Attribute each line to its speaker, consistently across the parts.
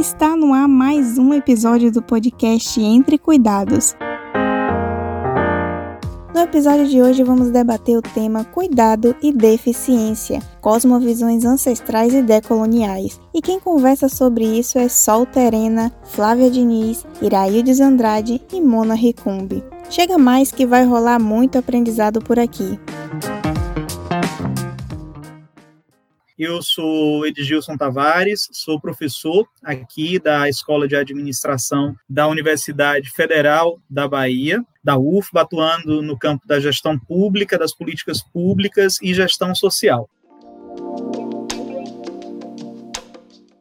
Speaker 1: Está no ar mais um episódio do podcast Entre Cuidados. No episódio de hoje vamos debater o tema Cuidado e Deficiência, cosmovisões ancestrais e decoloniais. E quem conversa sobre isso é Sol Terena, Flávia Diniz, Iraildes Andrade e Mona Ricumbi. Chega mais que vai rolar muito aprendizado por aqui.
Speaker 2: Eu sou Edgilson Tavares, sou professor aqui da Escola de Administração da Universidade Federal da Bahia, da UF, atuando no campo da gestão pública, das políticas públicas e gestão social.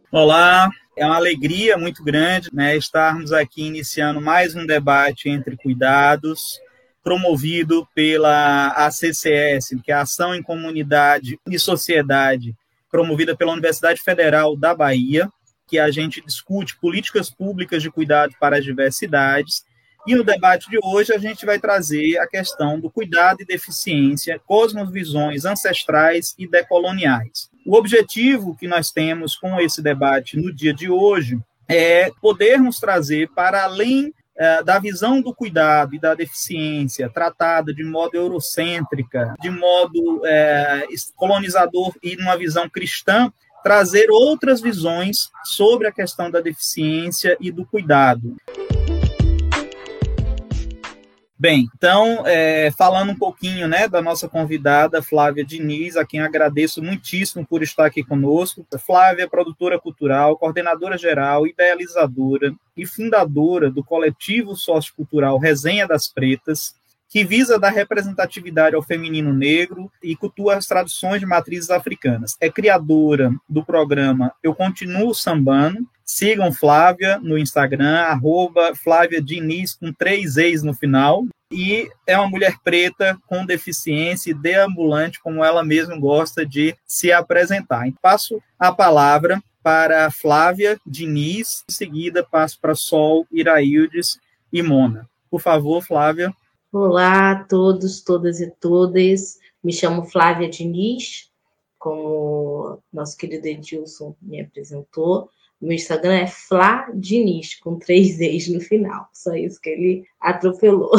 Speaker 2: Olá, é uma alegria muito grande né, estarmos aqui iniciando mais um debate entre cuidados, promovido pela ACCS, que é a Ação em Comunidade e Sociedade promovida pela Universidade Federal da Bahia, que a gente discute políticas públicas de cuidado para as diversidades. E no debate de hoje a gente vai trazer a questão do cuidado e deficiência, cosmovisões ancestrais e decoloniais. O objetivo que nós temos com esse debate no dia de hoje é podermos trazer para além é, da visão do cuidado e da deficiência tratada de modo eurocêntrica, de modo é, colonizador e numa visão cristã, trazer outras visões sobre a questão da deficiência e do cuidado. Bem, então, é, falando um pouquinho né, da nossa convidada, Flávia Diniz, a quem agradeço muitíssimo por estar aqui conosco. Flávia é produtora cultural, coordenadora geral, idealizadora e fundadora do coletivo sociocultural Resenha das Pretas, que visa dar representatividade ao feminino negro e cultua as traduções de matrizes africanas. É criadora do programa Eu Continuo Sambando. Sigam Flávia no Instagram, arroba Flávia Diniz, com três ex no final. E é uma mulher preta com deficiência e deambulante, como ela mesma gosta de se apresentar. Então, passo a palavra para Flávia Diniz, em seguida passo para Sol, Iraildes e Mona. Por favor, Flávia.
Speaker 3: Olá a todos, todas e todas. Me chamo Flávia Diniz, como nosso querido Edilson me apresentou. Meu Instagram é Flá com três E's no final. Só isso que ele atropelou.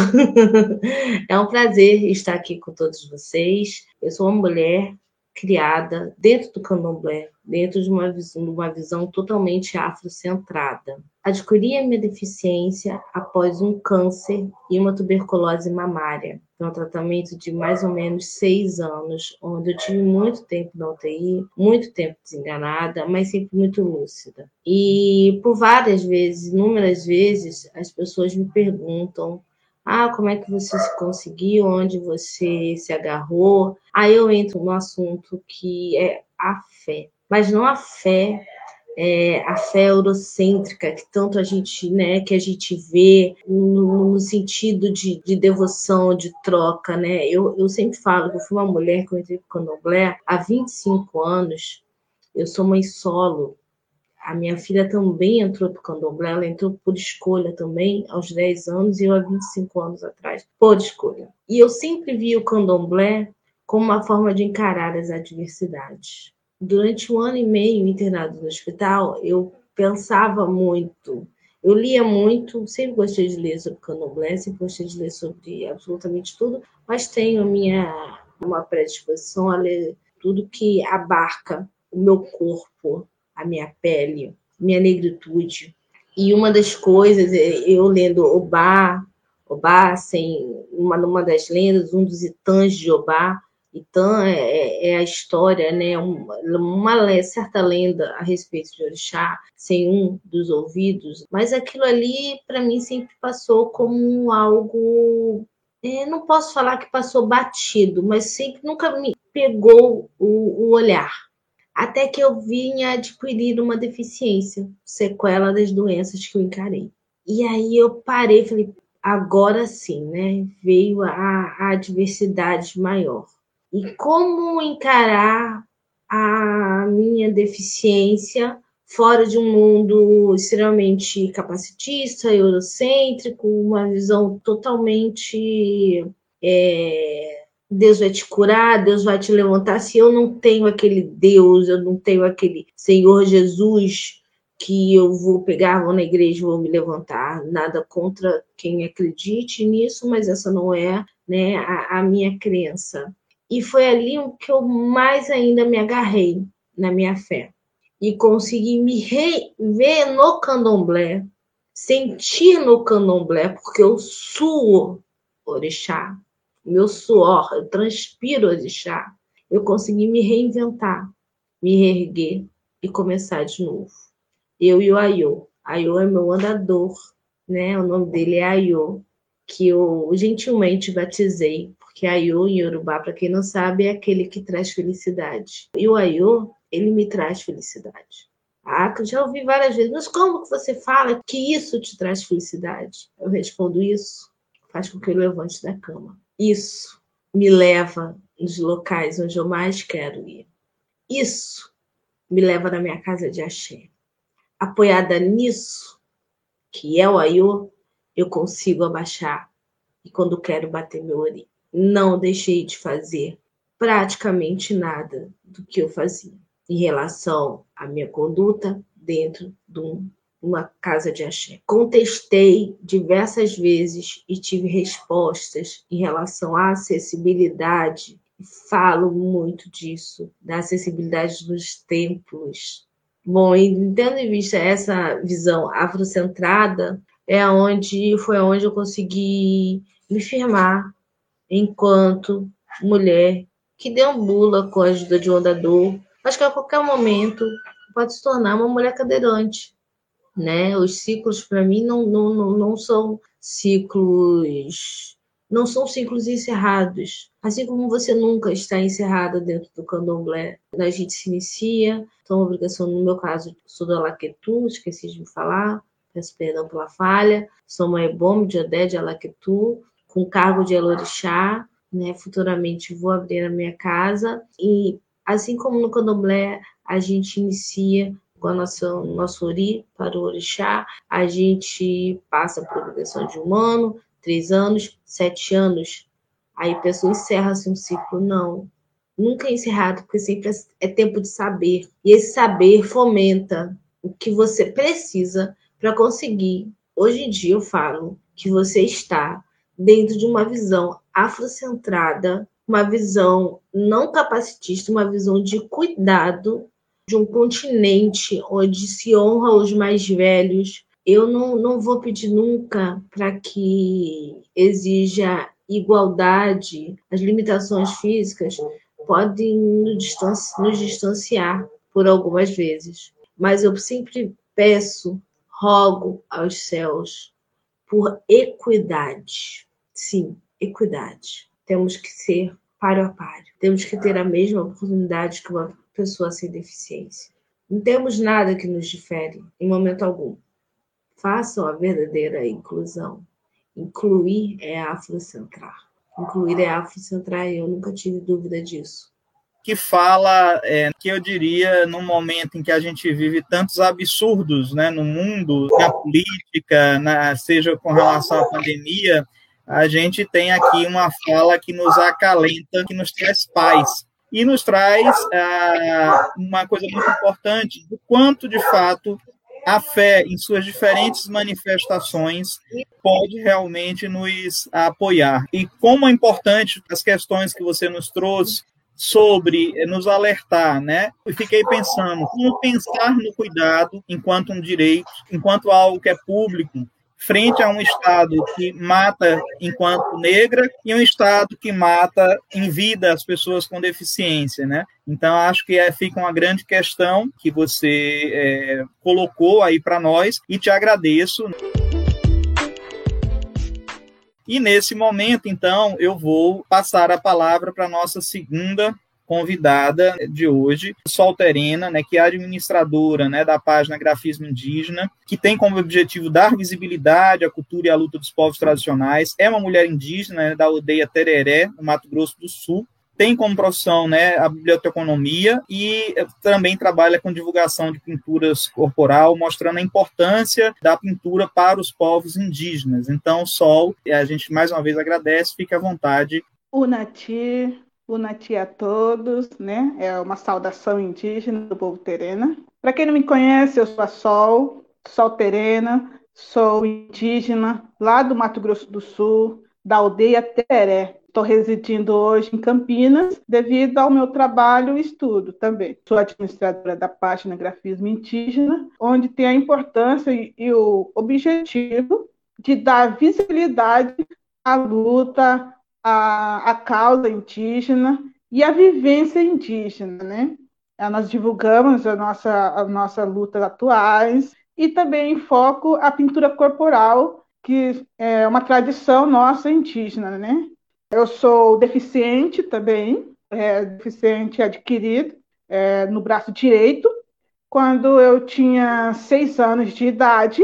Speaker 3: é um prazer estar aqui com todos vocês. Eu sou uma mulher criada dentro do candomblé, dentro de uma visão, uma visão totalmente afrocentrada. Adquiri a minha deficiência após um câncer e uma tuberculose mamária. Um tratamento de mais ou menos seis anos, onde eu tive muito tempo na UTI, muito tempo desenganada, mas sempre muito lúcida. E por várias vezes, inúmeras vezes, as pessoas me perguntam ah, como é que você se conseguiu? Onde você se agarrou? Aí eu entro no assunto que é a fé. Mas não a fé é, a fé eurocêntrica que tanto a gente, né, que a gente vê no, no sentido de, de, devoção, de troca, né? Eu, eu sempre falo que eu fui uma mulher que eu entrei com o candomblé há 25 anos. Eu sou mãe solo, a minha filha também entrou para o candomblé, ela entrou por escolha também, aos 10 anos, e eu há 25 anos atrás, por escolha. E eu sempre vi o candomblé como uma forma de encarar as adversidades. Durante um ano e meio internado no hospital, eu pensava muito, eu lia muito, sempre gostei de ler sobre candomblé, sempre gostei de ler sobre absolutamente tudo, mas tenho minha uma predisposição a ler tudo que abarca o meu corpo, a minha pele, minha negritude. E uma das coisas, eu lendo Obá, Obá, assim, uma, uma das lendas, um dos itãs de Obá, Itã é, é, é a história, né, uma, uma certa lenda a respeito de Orixá, sem um dos ouvidos, mas aquilo ali, para mim, sempre passou como algo é, não posso falar que passou batido, mas sempre nunca me pegou o, o olhar até que eu vinha adquirir uma deficiência, sequela das doenças que eu encarei. E aí eu parei, falei, agora sim, né? Veio a, adversidade maior. E como encarar a minha deficiência fora de um mundo extremamente capacitista, eurocêntrico, uma visão totalmente é, Deus vai te curar, Deus vai te levantar. Se eu não tenho aquele Deus, eu não tenho aquele Senhor Jesus que eu vou pegar, vou na igreja, vou me levantar. Nada contra quem acredite nisso, mas essa não é né, a, a minha crença. E foi ali que eu mais ainda me agarrei na minha fé. E consegui me rever no candomblé, sentir no candomblé, porque eu suo orixá, meu suor, eu transpiro orixá. Eu consegui me reinventar, me reerguer e começar de novo. Eu e o Ayô. Ayô é meu andador, né? O nome dele é Ayô, que eu gentilmente batizei, porque Ayô em Yorubá, para quem não sabe, é aquele que traz felicidade. E o Ayô, ele me traz felicidade. Ah, já ouvi várias vezes, mas como que você fala que isso te traz felicidade? Eu respondo isso, faz com que eu levante da cama. Isso me leva nos locais onde eu mais quero ir. Isso me leva na minha casa de axé. Apoiada nisso, que é o Ayô, eu consigo abaixar. E quando quero bater meu ori, não deixei de fazer praticamente nada do que eu fazia em relação à minha conduta dentro de uma casa de axé. Contestei diversas vezes e tive respostas em relação à acessibilidade. Falo muito disso, da acessibilidade dos templos. Bom, e tendo em vista essa visão afrocentrada, é onde foi onde eu consegui me firmar enquanto mulher que deambula com a ajuda de um andador Acho que a qualquer momento pode se tornar uma mulher cadeirante, né? Os ciclos para mim não, não, não, não são ciclos não são ciclos encerrados. Assim como você nunca está encerrada dentro do candomblé. A gente se inicia, então a obrigação, no meu caso, sou da Laquetu, esqueci de me falar, peço perdão pela falha. Sou uma ebom de Odé de Alaquetu, com cargo de Elorixá, né? Futuramente vou abrir a minha casa e Assim como no candomblé, a gente inicia com a nosso ori para o orixá, a gente passa por obrigação de um ano, três anos, sete anos. Aí a pessoa encerra-se um ciclo. Não, nunca é encerrado, porque sempre é tempo de saber. E esse saber fomenta o que você precisa para conseguir. Hoje em dia eu falo que você está dentro de uma visão afrocentrada uma visão não capacitista, uma visão de cuidado de um continente onde se honra os mais velhos. Eu não, não vou pedir nunca para que exija igualdade, as limitações físicas podem nos distanciar por algumas vezes, mas eu sempre peço, rogo aos céus por equidade. Sim, equidade temos que ser páreo a páreo. Temos que ter a mesma oportunidade que uma pessoa sem deficiência. Não temos nada que nos difere, em momento algum. Façam a verdadeira inclusão. Incluir é afrocentrar. Incluir é afrocentrar e eu nunca tive dúvida disso.
Speaker 2: Que fala, é, que eu diria, num momento em que a gente vive tantos absurdos né, no mundo, na política, na, seja com relação à pandemia, a gente tem aqui uma fala que nos acalenta, que nos traz paz. E nos traz ah, uma coisa muito importante, do quanto, de fato, a fé, em suas diferentes manifestações, pode realmente nos apoiar. E como é importante as questões que você nos trouxe sobre nos alertar, né? Eu fiquei pensando, como pensar no cuidado enquanto um direito, enquanto algo que é público, frente a um Estado que mata enquanto negra e um Estado que mata em vida as pessoas com deficiência, né? Então, acho que é, fica uma grande questão que você é, colocou aí para nós e te agradeço. E nesse momento, então, eu vou passar a palavra para a nossa segunda convidada de hoje, Solterena, né, que é administradora né, da página Grafismo Indígena, que tem como objetivo dar visibilidade à cultura e à luta dos povos tradicionais. É uma mulher indígena né, da aldeia Tereré, no Mato Grosso do Sul. Tem como profissão né, a biblioteconomia e também trabalha com divulgação de pinturas corporal, mostrando a importância da pintura para os povos indígenas. Então, Sol, a gente mais uma vez agradece, fique à vontade.
Speaker 4: O Nati Unati a todos, né? É uma saudação indígena do povo terena. Para quem não me conhece, eu sou a Sol, Sol Terena, sou indígena lá do Mato Grosso do Sul, da aldeia Teré. Estou residindo hoje em Campinas devido ao meu trabalho e estudo também. Sou administradora da página Grafismo Indígena, onde tem a importância e, e o objetivo de dar visibilidade à luta, à, à causa indígena e à vivência indígena, né? Nós divulgamos a nossa, a nossa luta atuais e também foco a pintura corporal, que é uma tradição nossa indígena, né? Eu sou deficiente também, é, deficiente adquirido é, no braço direito. Quando eu tinha seis anos de idade,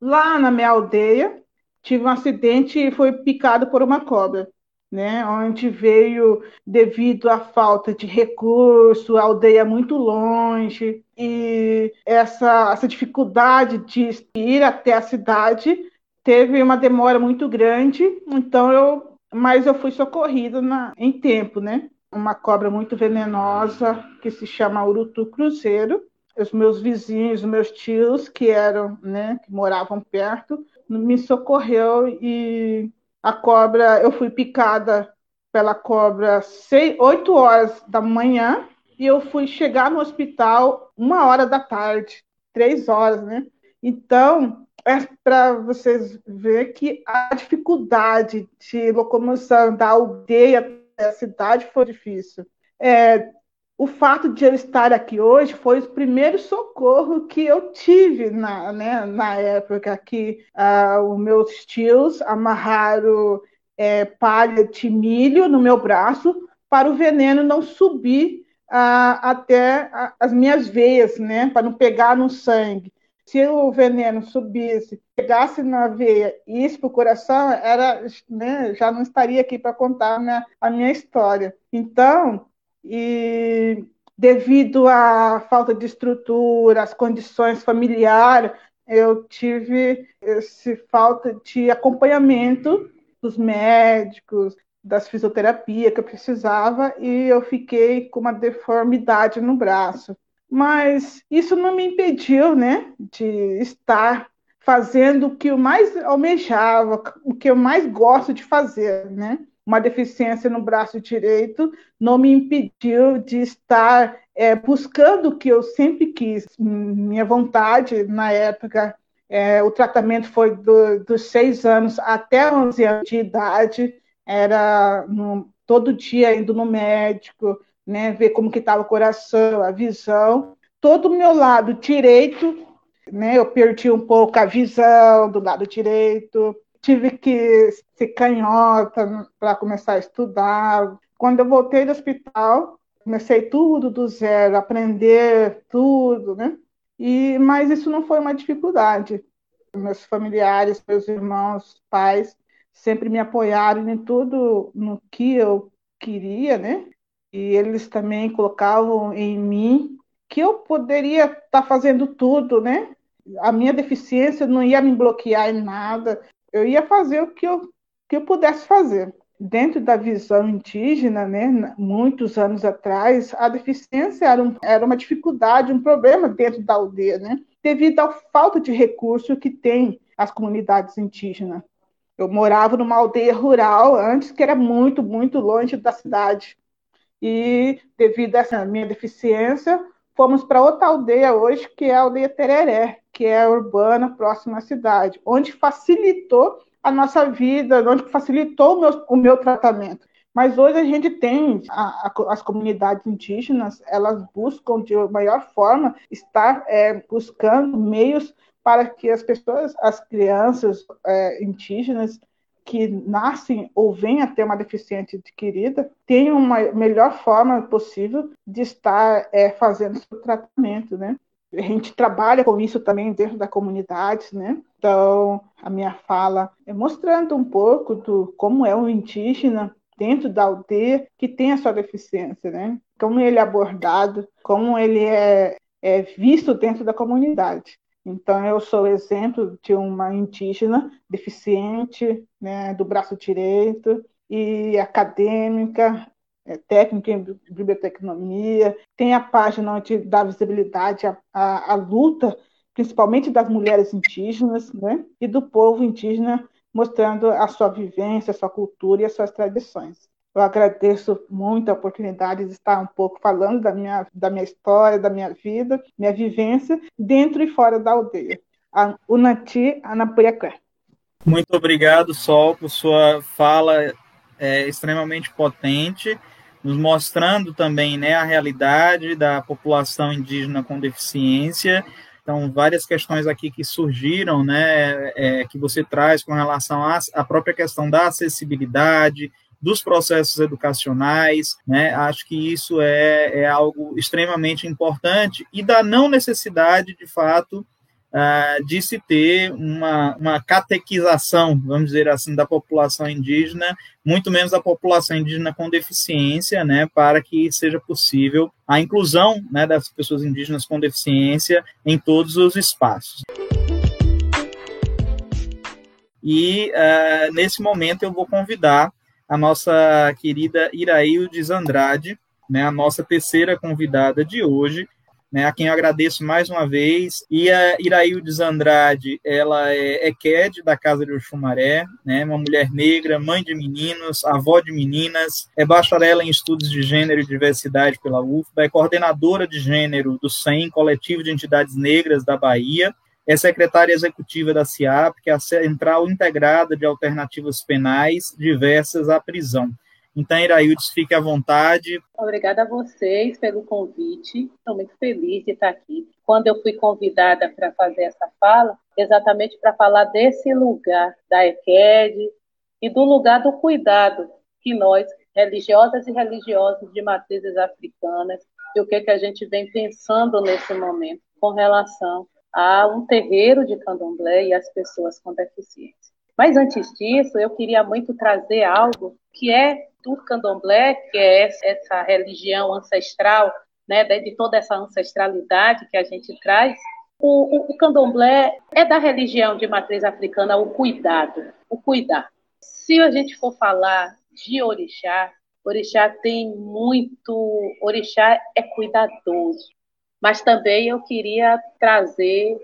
Speaker 4: lá na minha aldeia, tive um acidente e fui picado por uma cobra. Né, onde veio devido à falta de recurso, a aldeia muito longe, e essa, essa dificuldade de ir até a cidade teve uma demora muito grande, então eu mas eu fui socorrida na, em tempo, né? Uma cobra muito venenosa que se chama urutu cruzeiro. Os meus vizinhos, os meus tios que eram, né, que moravam perto, me socorreu e a cobra, eu fui picada pela cobra seis, 8 horas da manhã e eu fui chegar no hospital uma hora da tarde, três horas, né? Então, é para vocês ver que a dificuldade de locomoção da aldeia até a cidade foi difícil. É, o fato de eu estar aqui hoje foi o primeiro socorro que eu tive na, né, na época que uh, os meus tios amarraram é, palha de milho no meu braço para o veneno não subir uh, até as minhas veias, né, para não pegar no sangue se o veneno subisse, pegasse na veia e isso para o coração, era, né, já não estaria aqui para contar a minha, a minha história. Então, e devido à falta de estrutura, às condições familiares, eu tive esse falta de acompanhamento dos médicos, das fisioterapia que eu precisava e eu fiquei com uma deformidade no braço mas isso não me impediu, né, de estar fazendo o que eu mais almejava, o que eu mais gosto de fazer, né? Uma deficiência no braço direito não me impediu de estar é, buscando o que eu sempre quis. Minha vontade na época, é, o tratamento foi do, dos seis anos até 11 anos de idade, era no, todo dia indo no médico, né, ver como que estava o coração, a visão. Todo o meu lado direito, né, eu perdi um pouco a visão do lado direito, tive que ser canhota para começar a estudar. Quando eu voltei do hospital, comecei tudo do zero, aprender tudo, né? E, mas isso não foi uma dificuldade. Meus familiares, meus irmãos, pais, sempre me apoiaram em tudo no que eu queria, né? e eles também colocavam em mim que eu poderia estar tá fazendo tudo, né? A minha deficiência não ia me bloquear em nada, eu ia fazer o que eu, que eu pudesse fazer. Dentro da visão indígena, né, muitos anos atrás, a deficiência era, um, era uma dificuldade, um problema dentro da aldeia, né, devido à falta de recurso que tem as comunidades indígenas. Eu morava numa aldeia rural antes, que era muito, muito longe da cidade e devido a essa minha deficiência, fomos para outra aldeia hoje, que é a aldeia Tereré, que é urbana, próxima à cidade, onde facilitou a nossa vida, onde facilitou o meu, o meu tratamento. Mas hoje a gente tem a, a, as comunidades indígenas, elas buscam de maior forma estar é, buscando meios para que as pessoas, as crianças é, indígenas, que nascem ou vêm a ter uma deficiência adquirida tenham uma melhor forma possível de estar é, fazendo seu tratamento, né? A gente trabalha com isso também dentro da comunidade, né? Então, a minha fala é mostrando um pouco do como é um indígena dentro da aldeia que tem a sua deficiência, né? Como ele é abordado, como ele é, é visto dentro da comunidade. Então, eu sou exemplo de uma indígena deficiente, né, do braço direito, e acadêmica, técnica em biblioteconomia, tem a página onde dá visibilidade à, à, à luta, principalmente das mulheres indígenas né, e do povo indígena, mostrando a sua vivência, a sua cultura e as suas tradições. Eu agradeço muito a oportunidade de estar um pouco falando da minha, da minha história, da minha vida, minha vivência, dentro e fora da aldeia. Unati Anapuriaqué.
Speaker 2: Muito obrigado, Sol, por sua fala é, extremamente potente, nos mostrando também né, a realidade da população indígena com deficiência. Então, várias questões aqui que surgiram, né, é, que você traz com relação à, própria questão da acessibilidade, dos processos educacionais, né? Acho que isso é, é algo extremamente importante e da não necessidade, de fato, uh, de se ter uma, uma catequização, vamos dizer assim, da população indígena, muito menos da população indígena com deficiência, né, para que seja possível a inclusão né, das pessoas indígenas com deficiência em todos os espaços. E uh, nesse momento eu vou convidar a nossa querida Iraildes Andrade, né, a nossa terceira convidada de hoje, né, a quem eu agradeço mais uma vez. E a Iraildes Andrade, ela é, é da Casa de Oxumaré, né, uma mulher negra, mãe de meninos, avó de meninas, é bacharela em Estudos de Gênero e Diversidade pela UFBA, é coordenadora de gênero do SEM, Coletivo de Entidades Negras da Bahia, é secretária executiva da CIAP, que é a Central Integrada de Alternativas Penais Diversas à Prisão. Então, Iraildes, fique à vontade.
Speaker 5: Obrigada a vocês pelo convite. Estou muito feliz de estar aqui. Quando eu fui convidada para fazer essa fala, exatamente para falar desse lugar da EQED e do lugar do cuidado que nós, religiosas e religiosos de matrizes africanas, e o que, que a gente vem pensando nesse momento com relação a um terreiro de candomblé e as pessoas com deficiência. Mas antes disso, eu queria muito trazer algo que é do candomblé, que é essa religião ancestral, né, de toda essa ancestralidade que a gente traz. O, o, o candomblé é da religião de matriz africana o cuidado, o cuidar. Se a gente for falar de orixá, orixá tem muito, orixá é cuidadoso, mas também eu queria trazer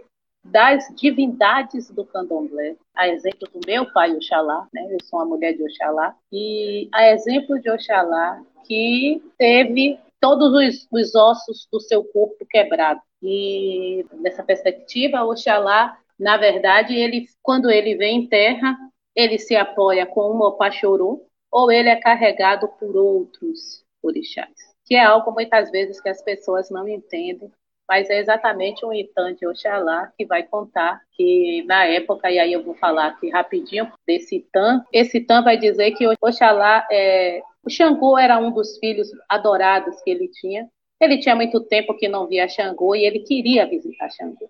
Speaker 5: das divindades do candomblé, a exemplo do meu pai Oxalá, né? eu sou uma mulher de Oxalá, e a exemplo de Oxalá que teve todos os, os ossos do seu corpo quebrados. E nessa perspectiva, Oxalá, na verdade, ele, quando ele vem em terra, ele se apoia com uma opachorô, ou ele é carregado por outros orixás que é algo muitas vezes que as pessoas não entendem, mas é exatamente um Itan de Oxalá que vai contar que na época, e aí eu vou falar aqui rapidinho desse Itan, esse Itan vai dizer que Oxalá, é, o Xangô era um dos filhos adorados que ele tinha, ele tinha muito tempo que não via Xangô e ele queria visitar Xangô.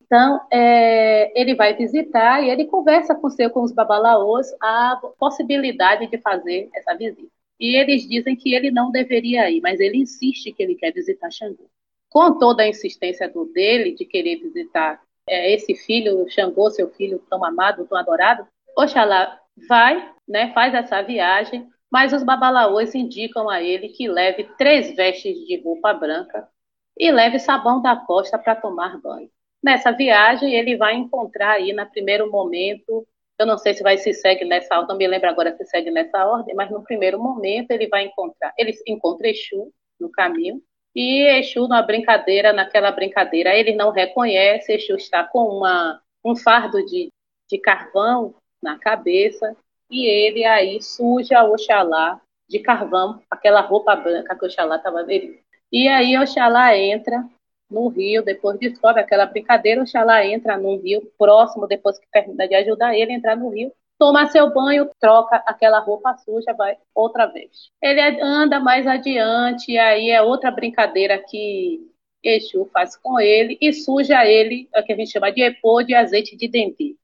Speaker 5: Então, é, ele vai visitar e ele conversa com, seu, com os babalaôs a possibilidade de fazer essa visita. E eles dizem que ele não deveria ir, mas ele insiste que ele quer visitar Xangô. Com toda a insistência do dele de querer visitar é, esse filho, Xangô, seu filho tão amado, tão adorado, Oxalá vai, né, faz essa viagem, mas os babalaôs indicam a ele que leve três vestes de roupa branca e leve sabão da costa para tomar banho. Nessa viagem, ele vai encontrar aí, no primeiro momento, eu não sei se vai se segue nessa ordem, não me lembro agora se segue nessa ordem, mas no primeiro momento ele vai encontrar, ele encontra Exu no caminho, e Exu na brincadeira, naquela brincadeira, ele não reconhece, Exu está com uma, um fardo de, de carvão na cabeça, e ele aí suja Oxalá de carvão, aquela roupa branca que Oxalá estava vendo. E aí Oxalá entra no rio, depois descobre aquela brincadeira, Oxalá entra no rio, próximo, depois que termina de ajudar ele, entrar no rio, toma seu banho, troca aquela roupa suja, vai outra vez. Ele anda mais adiante, e aí é outra brincadeira que Exu faz com ele e suja ele, é o que a gente chama de epô de azeite de dendê.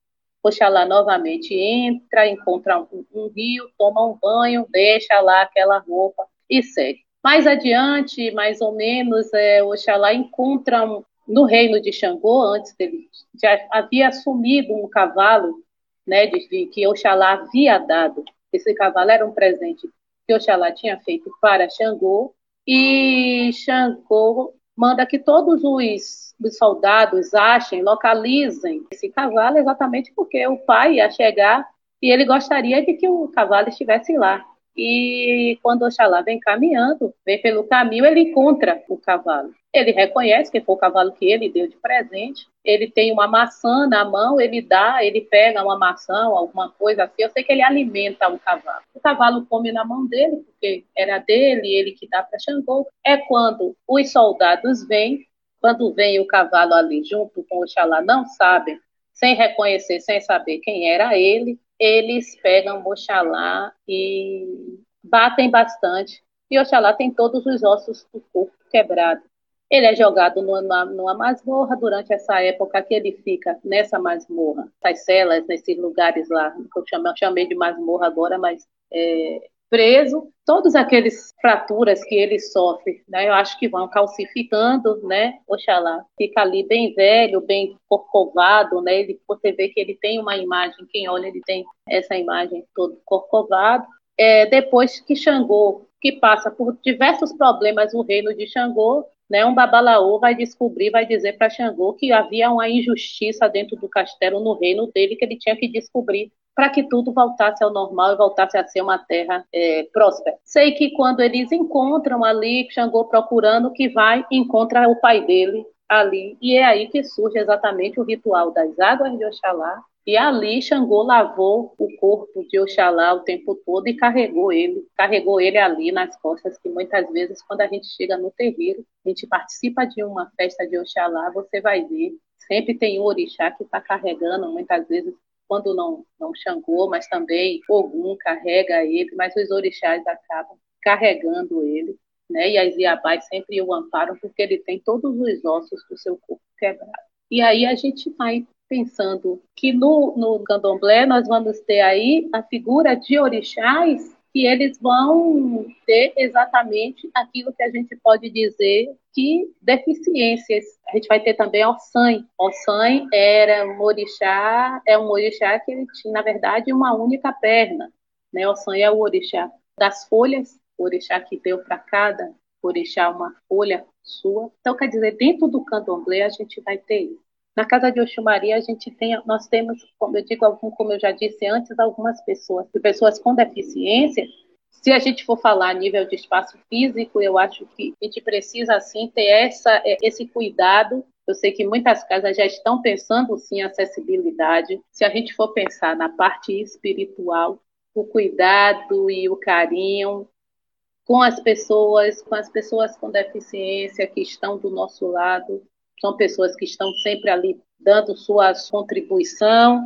Speaker 5: Oxalá novamente entra, encontra um, um rio, toma um banho, deixa lá aquela roupa e segue. Mais adiante, mais ou menos, é, Oxalá encontra no reino de Xangô, antes dele, já havia assumido um cavalo, né, de, que Oxalá havia dado. Esse cavalo era um presente que Oxalá tinha feito para Xangô, e Xangô manda que todos os, os soldados achem, localizem esse cavalo, exatamente porque o pai ia chegar e ele gostaria de que o cavalo estivesse lá. E quando Oxalá vem caminhando, vem pelo caminho, ele encontra o cavalo. Ele reconhece que foi o cavalo que ele deu de presente. Ele tem uma maçã na mão, ele dá, ele pega uma maçã, alguma coisa assim. Eu sei que ele alimenta o cavalo. O cavalo come na mão dele, porque era dele, ele que dá para Xangô. É quando os soldados vêm, quando vem o cavalo ali junto com Oxalá, não sabem, sem reconhecer, sem saber quem era ele, eles pegam Oxalá e batem bastante. E Oxalá tem todos os ossos do corpo quebrados. Ele é jogado numa, numa, masmorra durante essa época que ele fica nessa masmorra, essas celas, nesses lugares lá, que eu chamei, eu chamei de masmorra agora, mas é, preso, todos aqueles fraturas que ele sofre, né, eu acho que vão calcificando, né, Oxalá, fica ali bem velho, bem corcovado, né, ele, você vê que ele tem uma imagem, quem olha ele tem essa imagem todo corcovado, é, depois que Xangô, que passa por diversos problemas no reino de Xangô, né, um babalaô vai descobrir, vai dizer para Xangô que havia uma injustiça dentro do castelo, no reino dele, que ele tinha que descobrir para que tudo voltasse ao normal e voltasse a ser uma terra é, próspera. Sei que quando eles encontram ali, Xangô procurando, que vai encontra o pai dele ali, e é aí que surge exatamente o ritual das águas de Oxalá, e ali Xangô lavou o corpo de Oxalá o tempo todo e carregou ele, carregou ele ali nas costas, que muitas vezes quando a gente chega no terreiro, a gente participa de uma festa de Oxalá, você vai ver, sempre tem um orixá que está carregando, muitas vezes quando não, não Xangô, mas também Ogum carrega ele, mas os orixás acabam carregando ele, né? E as Iabás sempre o amparam porque ele tem todos os ossos do seu corpo quebrado. E aí a gente vai pensando que no, no candomblé nós vamos ter aí a figura de orixás que eles vão ter exatamente aquilo que a gente pode dizer que deficiências. A gente vai ter também Ossan. Ossan era um orixá, é um orixá que ele tinha, na verdade, uma única perna. Né? Ossan é o orixá das folhas, o orixá que deu para cada orixá uma folha sua. Então, quer dizer, dentro do candomblé a gente vai ter isso. Na casa de Oxumaria, a gente tem, nós temos, como eu digo, como eu já disse antes, algumas pessoas, pessoas com deficiência. Se a gente for falar a nível de espaço físico, eu acho que a gente precisa, assim, ter essa, é, esse cuidado. Eu sei que muitas casas já estão pensando, sim, em acessibilidade. Se a gente for pensar na parte espiritual, o cuidado e o carinho com as pessoas, com as pessoas com deficiência que estão do nosso lado, são pessoas que estão sempre ali dando sua contribuição.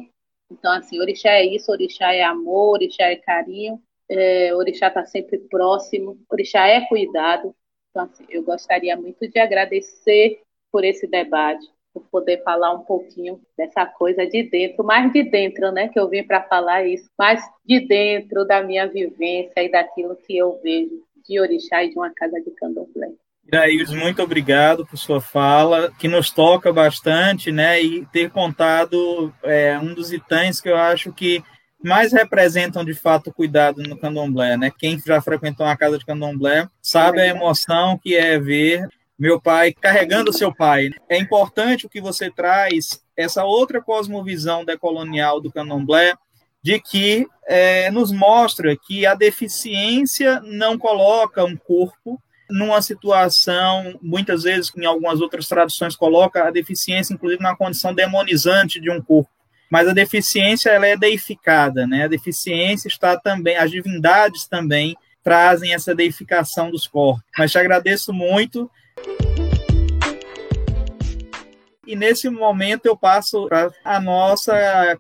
Speaker 5: Então, assim, orixá é isso, orixá é amor, orixá é carinho, é, orixá está sempre próximo, orixá é cuidado. Então, assim, eu gostaria muito de agradecer por esse debate, por poder falar um pouquinho dessa coisa de dentro, mais de dentro, né, que eu vim para falar isso, mais de dentro da minha vivência e daquilo que eu vejo de orixá e de uma casa de candomblé.
Speaker 2: Iraíris, muito obrigado por sua fala, que nos toca bastante, né? E ter contado é, um dos itãs que eu acho que mais representam de fato o cuidado no candomblé, né? Quem já frequentou uma casa de candomblé sabe a emoção que é ver meu pai carregando seu pai. É importante o que você traz, essa outra cosmovisão decolonial do candomblé, de que é, nos mostra que a deficiência não coloca um corpo numa situação, muitas vezes, em algumas outras traduções, coloca a deficiência, inclusive, na condição demonizante de um corpo. Mas a deficiência ela é deificada, né? A deficiência está também, as divindades também trazem essa deificação dos corpos. Mas te agradeço muito. E nesse momento eu passo para a nossa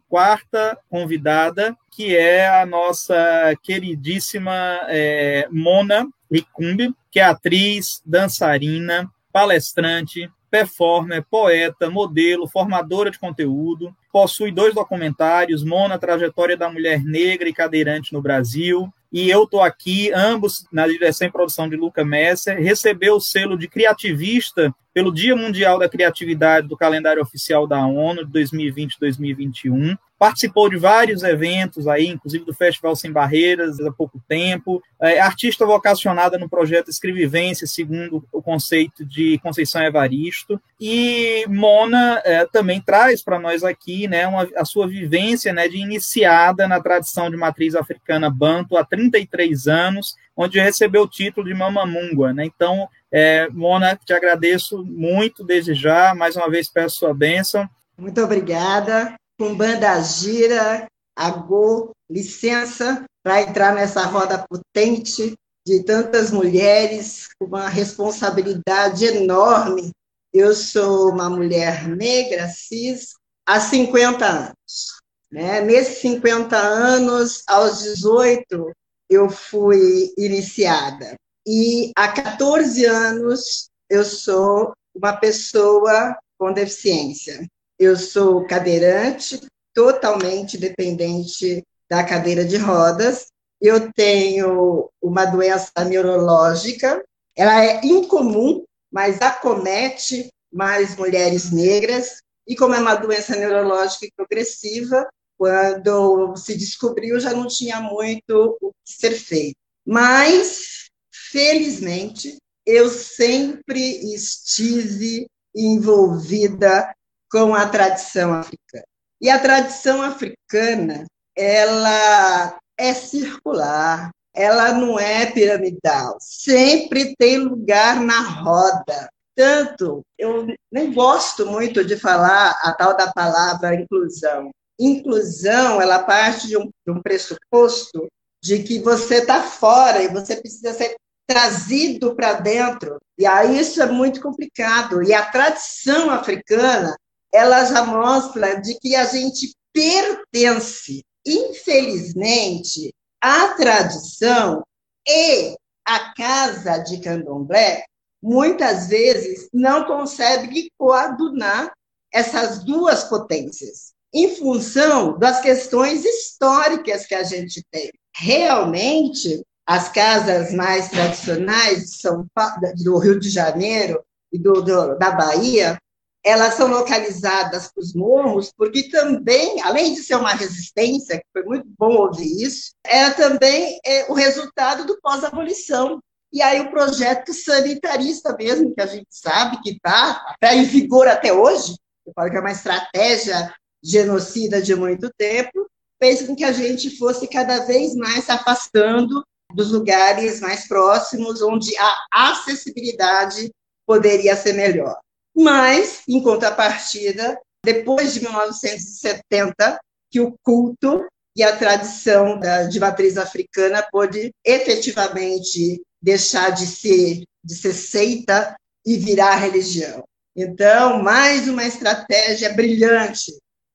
Speaker 2: quarta convidada, que é a nossa queridíssima é, Mona Ricumbi, que é atriz, dançarina, palestrante, performer, poeta, modelo, formadora de conteúdo, possui dois documentários, Mona, Trajetória da Mulher Negra e Cadeirante no Brasil, e eu estou aqui, ambos na direção e produção de Luca Messer, recebeu o selo de criativista pelo Dia Mundial da Criatividade do calendário oficial da ONU de 2020-2021, participou de vários eventos aí, inclusive do Festival Sem Barreiras há pouco tempo, é artista vocacionada no projeto Escrevivência, segundo o conceito de Conceição Evaristo, e Mona é, também traz para nós aqui né, uma, a sua vivência né, de iniciada na tradição de matriz africana Banto há 33 anos, onde recebeu o título de Mamamungua. Né? Então, é, Mona, te agradeço muito desde já, mais uma vez peço sua bênção.
Speaker 6: Muito obrigada com banda gira, agô, licença para entrar nessa roda potente de tantas mulheres, com uma responsabilidade enorme. Eu sou uma mulher negra, cis, há 50 anos. Né? Nesses 50 anos, aos 18, eu fui iniciada. E há 14 anos, eu sou uma pessoa com deficiência. Eu sou cadeirante, totalmente dependente da cadeira de rodas. Eu tenho uma doença neurológica, ela é incomum, mas acomete mais mulheres negras. E como é uma doença neurológica progressiva, quando se descobriu já não tinha muito o que ser feito. Mas, felizmente, eu sempre estive envolvida com a tradição africana. E a tradição africana, ela é circular, ela não é piramidal, sempre tem lugar na roda. Tanto, eu nem gosto muito de falar a tal da palavra inclusão. Inclusão, ela parte de um, de um pressuposto de que você está fora e você precisa ser trazido para dentro. E aí isso é muito complicado. E a tradição africana, ela já mostra de que a gente pertence. Infelizmente, a tradição e a casa de candomblé muitas vezes não consegue coadunar essas duas potências em função das questões históricas que a gente tem. Realmente, as casas mais tradicionais São Paulo, do Rio de Janeiro e do, do, da Bahia, elas são localizadas para os morros, porque também, além de ser uma resistência, que foi muito bom ouvir isso, é também é, o resultado do pós-abolição. E aí o projeto sanitarista mesmo, que a gente sabe que está tá em vigor até hoje, eu falo que é uma estratégia genocida de muito tempo, fez com que a gente fosse cada vez mais se afastando dos lugares mais próximos, onde a acessibilidade poderia ser melhor. Mas, em contrapartida, depois de 1970, que o culto e a tradição de matriz africana pôde efetivamente deixar de ser, de ser seita e virar religião. Então, mais uma estratégia brilhante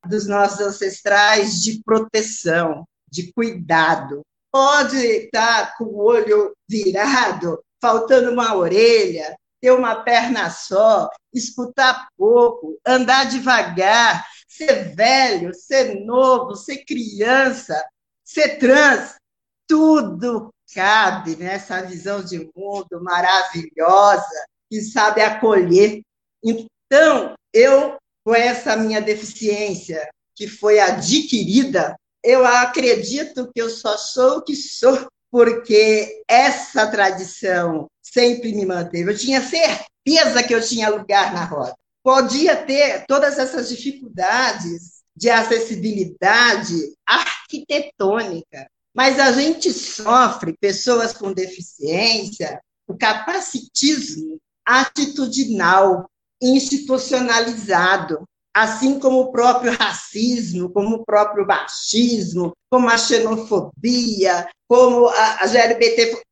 Speaker 6: dos nossos ancestrais de proteção, de cuidado. Pode estar com o olho virado, faltando uma orelha, ter uma perna só, escutar pouco, andar devagar, ser velho, ser novo, ser criança, ser trans, tudo cabe nessa visão de mundo maravilhosa que sabe acolher. Então, eu, com essa minha deficiência, que foi adquirida, eu acredito que eu só sou o que sou porque essa tradição sempre me manteve. Eu tinha certeza que eu tinha lugar na roda. Podia ter todas essas dificuldades de acessibilidade arquitetônica, mas a gente sofre, pessoas com deficiência, o capacitismo atitudinal, institucionalizado, assim como o próprio racismo, como o próprio machismo, como a xenofobia, como a, a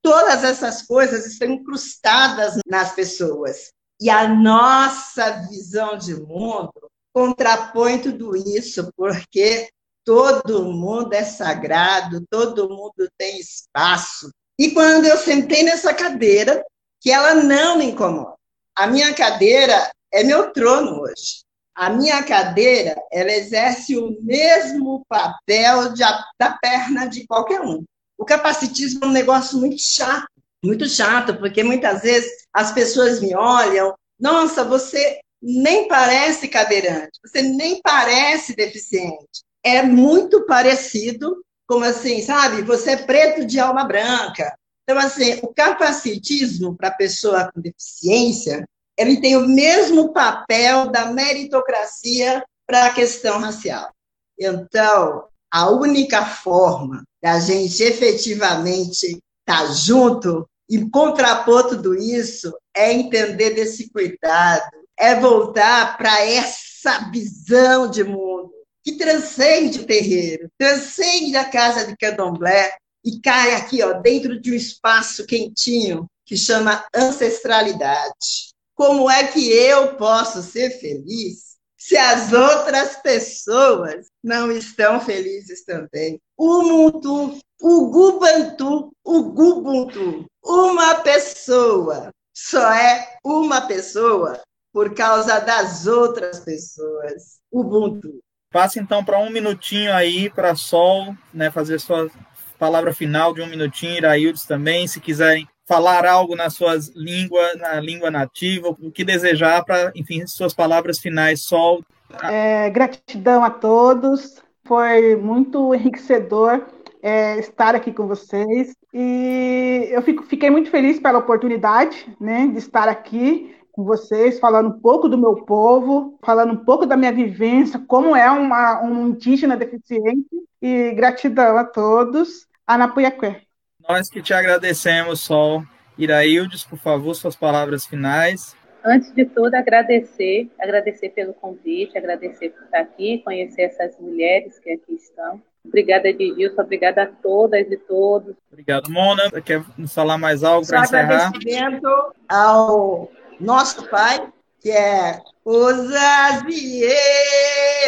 Speaker 6: todas essas coisas estão incrustadas nas pessoas. E a nossa visão de mundo contrapõe tudo isso, porque todo mundo é sagrado, todo mundo tem espaço. E quando eu sentei nessa cadeira, que ela não me incomoda, a minha cadeira é meu trono hoje. A minha cadeira, ela exerce o mesmo papel de, da perna de qualquer um. O capacitismo é um negócio muito chato, muito chato, porque muitas vezes as pessoas me olham, nossa, você nem parece cadeirante, você nem parece deficiente. é muito parecido, como assim, sabe? Você é preto de alma branca. Então, assim, o capacitismo para a pessoa com deficiência, ele tem o mesmo papel da meritocracia para a questão racial. Então, a única forma da gente efetivamente estar tá junto e contrapor tudo isso é entender desse cuidado, é voltar para essa visão de mundo que transcende o terreiro, transcende a casa de candomblé e cai aqui, ó, dentro de um espaço quentinho que chama ancestralidade. Como é que eu posso ser feliz se as outras pessoas não estão felizes também? O Muntu, o Gubantu, o Gubuntu, uma pessoa só é uma pessoa por causa das outras pessoas. Ubuntu.
Speaker 2: Passa então para um minutinho aí para Sol, né, fazer sua palavra final de um minutinho, Iraildes também, se quiserem falar algo na suas língua, na língua nativa, o que desejar para, enfim, suas palavras finais, Sol.
Speaker 4: É, gratidão a todos, foi muito enriquecedor é, estar aqui com vocês e eu fico, fiquei muito feliz pela oportunidade, né, de estar aqui com vocês, falando um pouco do meu povo, falando um pouco da minha vivência, como é uma, um indígena deficiente, e gratidão a todos. Anapuiaqué.
Speaker 2: Nós que te agradecemos, Sol. Iraildes, por favor, suas palavras finais.
Speaker 5: Antes de tudo, agradecer, agradecer pelo convite, agradecer por estar aqui, conhecer essas mulheres que aqui estão. Obrigada, Edilson, obrigada a todas e todos.
Speaker 2: Obrigado, Mona. Quer nos falar mais algo para encerrar?
Speaker 6: agradecimento ao nosso pai, que é Osazie,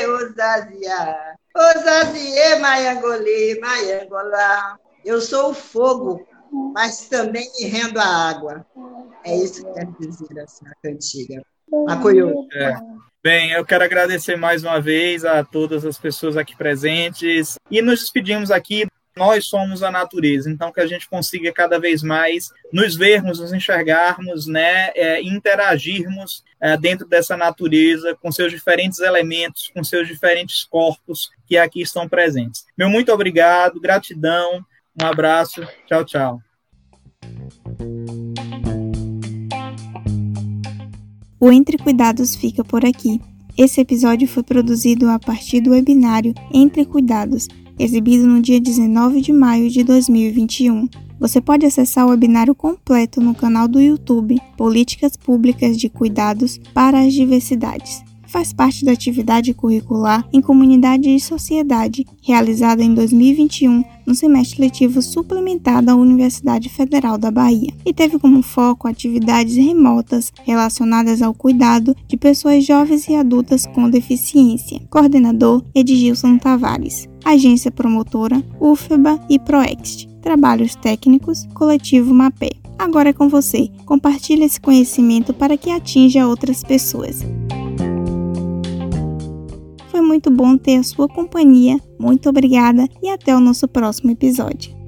Speaker 6: Osazia, Osazie, Maiangolê, Maiangolá. Eu sou o fogo, mas também rendo a água. É isso que quer dizer essa cantiga. Macoiô.
Speaker 2: É. Bem, eu quero agradecer mais uma vez a todas as pessoas aqui presentes e nos despedimos aqui nós somos a natureza, então que a gente consiga cada vez mais nos vermos, nos enxergarmos, né, é, interagirmos é, dentro dessa natureza com seus diferentes elementos, com seus diferentes corpos que aqui estão presentes. Meu muito obrigado, gratidão, um abraço, tchau, tchau.
Speaker 1: O Entre Cuidados fica por aqui. Esse episódio foi produzido a partir do webinário Entre Cuidados exibido no dia 19 de maio de 2021. Você pode acessar o webinário completo no canal do YouTube Políticas Públicas de Cuidados para as Diversidades. Faz parte da atividade curricular em Comunidade e Sociedade, realizada em 2021 no semestre letivo suplementar da Universidade Federal da Bahia, e teve como foco atividades remotas relacionadas ao cuidado de pessoas jovens e adultas com deficiência. Coordenador Edgilson Tavares. Agência Promotora, UFBA e Proext. Trabalhos Técnicos, Coletivo Mapé. Agora é com você. Compartilhe esse conhecimento para que atinja outras pessoas. Foi muito bom ter a sua companhia. Muito obrigada e até o nosso próximo episódio.